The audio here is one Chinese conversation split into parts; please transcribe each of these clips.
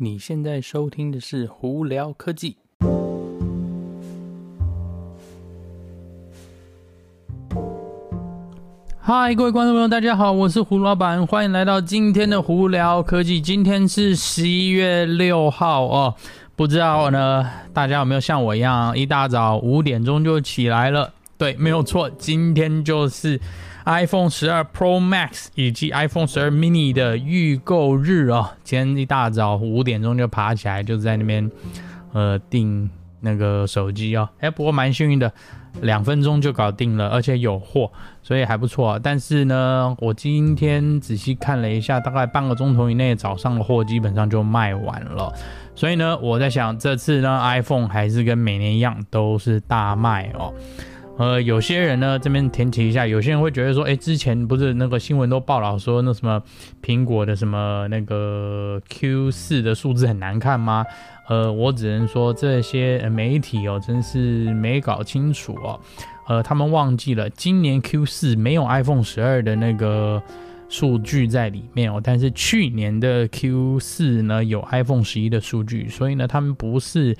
你现在收听的是《胡聊科技》。嗨，各位观众朋友，大家好，我是胡老板，欢迎来到今天的《胡聊科技》。今天是十一月六号哦，不知道呢，大家有没有像我一样，一大早五点钟就起来了？对，没有错，今天就是 iPhone 十二 Pro Max 以及 iPhone 十二 Mini 的预购日哦。今天一大早五点钟就爬起来，就在那边呃订那个手机哦。哎，不过蛮幸运的，两分钟就搞定了，而且有货，所以还不错。但是呢，我今天仔细看了一下，大概半个钟头以内，早上的货基本上就卖完了。所以呢，我在想，这次呢，iPhone 还是跟每年一样，都是大卖哦。呃，有些人呢，这边填提一下，有些人会觉得说，哎，之前不是那个新闻都报道说，那什么苹果的什么那个 Q 四的数字很难看吗？呃，我只能说这些媒体哦，真是没搞清楚哦。呃，他们忘记了今年 Q 四没有 iPhone 十二的那个数据在里面哦，但是去年的 Q 四呢有 iPhone 十一的数据，所以呢，他们不是。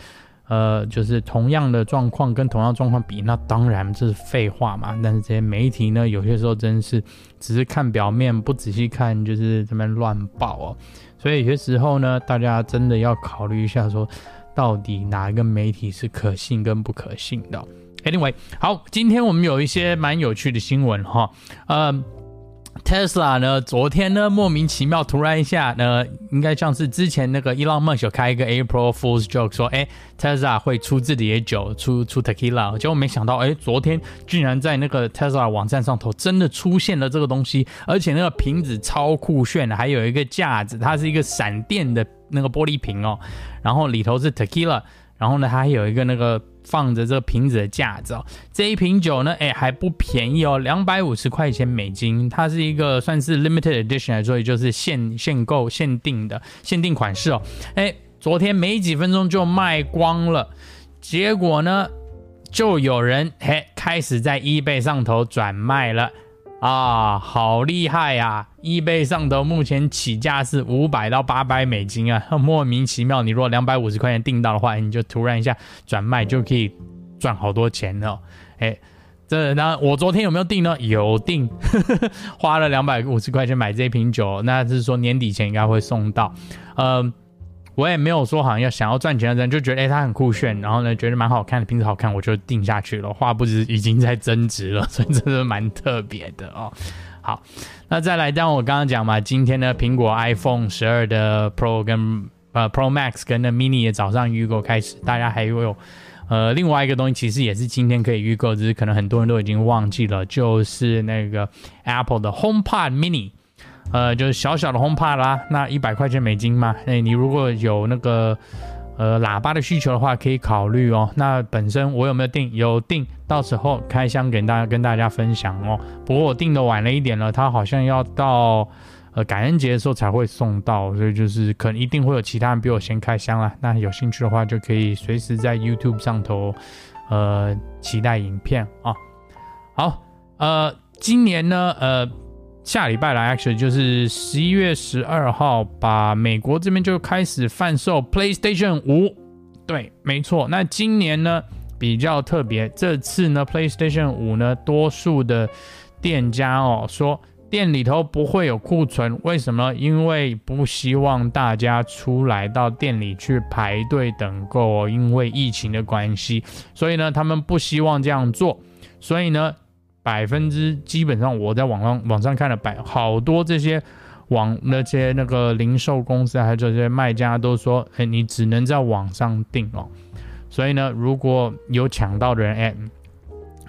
呃，就是同样的状况跟同样状况比，那当然这是废话嘛。但是这些媒体呢，有些时候真是只是看表面，不仔细看，就是这边乱报哦。所以有些时候呢，大家真的要考虑一下，说到底哪一个媒体是可信跟不可信的。Anyway，好，今天我们有一些蛮有趣的新闻哈，呃。Tesla 呢，昨天呢，莫名其妙突然一下呢，应该像是之前那个 Elon Musk 开一个 April Fool's joke 说，哎，Tesla 会出自己的酒，出出 Tequila，结果没想到，哎，昨天居然在那个 Tesla 网站上头真的出现了这个东西，而且那个瓶子超酷炫的，还有一个架子，它是一个闪电的那个玻璃瓶哦，然后里头是 Tequila，然后呢，它还有一个那个。放着这个瓶子的架子哦，这一瓶酒呢，哎，还不便宜哦，两百五十块钱美金。它是一个算是 limited edition 来说，也就是限限购、限定的限定款式哦。哎，昨天没几分钟就卖光了，结果呢，就有人嘿开始在 eBay 上头转卖了。啊，好厉害呀、啊！eBay 上头目前起价是五百到八百美金啊，莫名其妙。你如果两百五十块钱订到的话，你就突然一下转卖就可以赚好多钱哦。哎，这那我昨天有没有订呢？有订，花了两百五十块钱买这瓶酒，那是说年底前应该会送到。嗯。我也没有说好像要想要赚钱的人就觉得哎、欸，它很酷炫，然后呢觉得蛮好看的，瓶子好看，我就定下去了。话不止已经在增值了，所以真的蛮特别的哦。好，那再来，当我刚刚讲嘛，今天呢，苹果 iPhone 十二的 Pro 跟呃 Pro Max 跟那 Mini 也早上预购开始，大家还有呃另外一个东西，其实也是今天可以预购，只是可能很多人都已经忘记了，就是那个 Apple 的 HomePod Mini。呃，就是小小的 HomePod 啦，那一百块钱美金嘛。那你如果有那个呃喇叭的需求的话，可以考虑哦。那本身我有没有订？有订，到时候开箱给大家跟大家分享哦。不过我订的晚了一点了，它好像要到呃感恩节的时候才会送到，所以就是可能一定会有其他人比我先开箱啦。那有兴趣的话，就可以随时在 YouTube 上头呃期待影片啊。好，呃，今年呢，呃。下礼拜来，actually 就是十一月十二号，把美国这边就开始贩售 PlayStation 五。对，没错。那今年呢比较特别，这次呢 PlayStation 五呢，多数的店家哦说店里头不会有库存，为什么？因为不希望大家出来到店里去排队等购哦，因为疫情的关系，所以呢他们不希望这样做，所以呢。百分之基本上，我在网上网上看了百好多这些网那些那个零售公司还有这些卖家都说，哎，你只能在网上订哦。所以呢，如果有抢到的人，哎，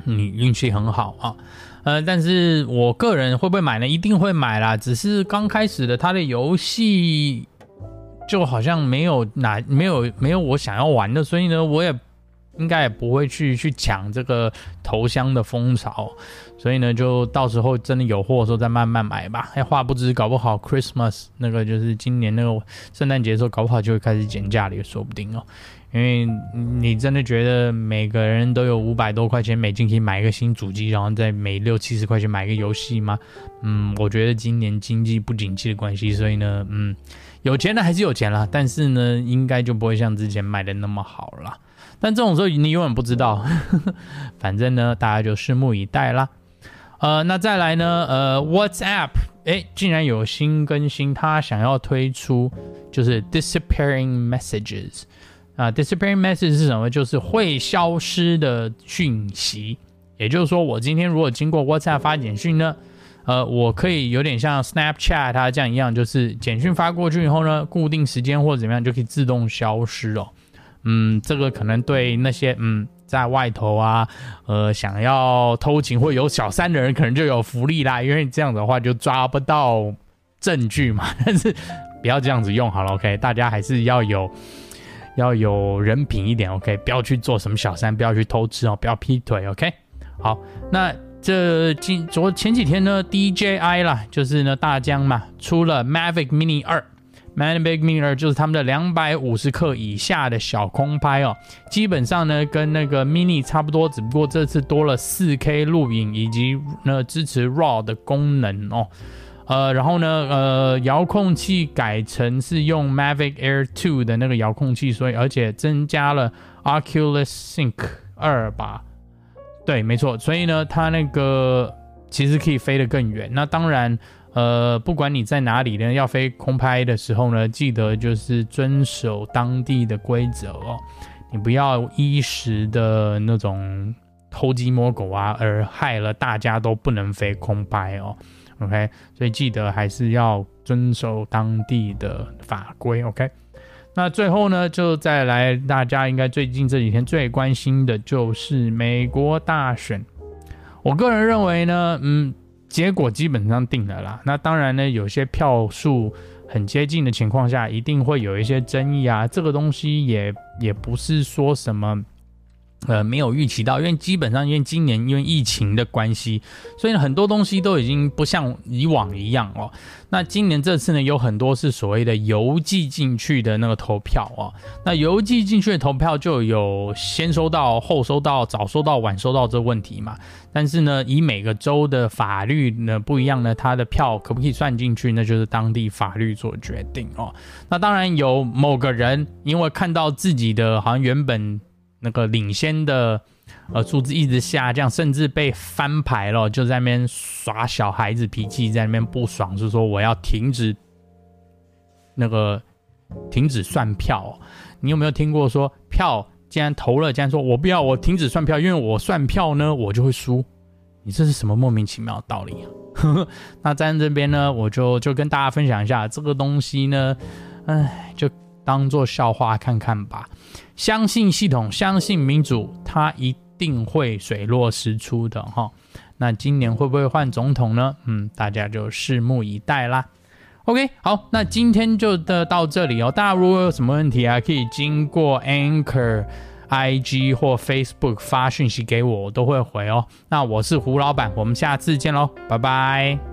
你运气很好啊。呃，但是我个人会不会买呢？一定会买啦。只是刚开始的它的游戏就好像没有哪没有没有我想要玩的，所以呢，我也。应该也不会去去抢这个头香的风潮，所以呢，就到时候真的有货的时候再慢慢买吧。哎，话不知搞不好 Christmas 那个就是今年那个圣诞节的时候，搞不好就会开始减价了，也说不定哦。因为你真的觉得每个人都有五百多块钱美金可以买一个新主机，然后再每六七十块钱买一个游戏吗？嗯，我觉得今年经济不景气的关系，所以呢，嗯，有钱的还是有钱啦，但是呢，应该就不会像之前卖的那么好了。但这种时候你永远不知道，反正呢，大家就拭目以待啦。呃，那再来呢，呃，WhatsApp，诶，竟然有新更新，它想要推出就是 disappearing messages 啊，disappearing message 是什么？就是会消失的讯息。也就是说，我今天如果经过 WhatsApp 发简讯呢，呃，我可以有点像 Snapchat 它这样一样，就是简讯发过去以后呢，固定时间或者怎么样就可以自动消失哦。嗯，这个可能对那些嗯在外头啊，呃，想要偷情或有小三的人可能就有福利啦，因为这样的话就抓不到证据嘛。但是不要这样子用好了，OK？大家还是要有要有人品一点，OK？不要去做什么小三，不要去偷吃哦，不要劈腿，OK？好，那这今昨前几天呢，DJI 啦，就是呢大疆嘛，出了 Mavic Mini 二，Mavic Mini 二就是他们的两百五十克以下的小空拍哦，基本上呢跟那个 Mini 差不多，只不过这次多了四 K 录影以及呢支持 RAW 的功能哦，呃，然后呢呃遥控器改成是用 Mavic Air 2的那个遥控器，所以而且增加了 Oculus Sync 二吧。对，没错，所以呢，它那个其实可以飞得更远。那当然，呃，不管你在哪里呢，要飞空拍的时候呢，记得就是遵守当地的规则哦，你不要一时的那种偷鸡摸狗啊，而害了大家都不能飞空拍哦。OK，所以记得还是要遵守当地的法规。OK。那最后呢，就再来，大家应该最近这几天最关心的就是美国大选。我个人认为呢，嗯，结果基本上定了啦。那当然呢，有些票数很接近的情况下，一定会有一些争议啊。这个东西也也不是说什么。呃，没有预期到，因为基本上因为今年因为疫情的关系，所以很多东西都已经不像以往一样哦。那今年这次呢，有很多是所谓的邮寄进去的那个投票哦。那邮寄进去的投票就有先收到、后收到、早收到、晚收到这问题嘛。但是呢，以每个州的法律呢不一样呢，它的票可不可以算进去，那就是当地法律做决定哦。那当然有某个人因为看到自己的好像原本。那个领先的呃数字一直下降，甚至被翻牌了，就在那边耍小孩子脾气，在那边不爽，是说我要停止那个停止算票。你有没有听过说票既然投了，竟然说我不要，我停止算票，因为我算票呢，我就会输。你这是什么莫名其妙的道理啊？那在这边呢，我就就跟大家分享一下这个东西呢，哎，就。当做笑话看看吧，相信系统，相信民主，它一定会水落石出的哈。那今年会不会换总统呢？嗯，大家就拭目以待啦。OK，好，那今天就的到这里哦。大家如果有什么问题啊，可以经过 Anchor、IG 或 Facebook 发讯息给我，我都会回哦。那我是胡老板，我们下次见喽，拜拜。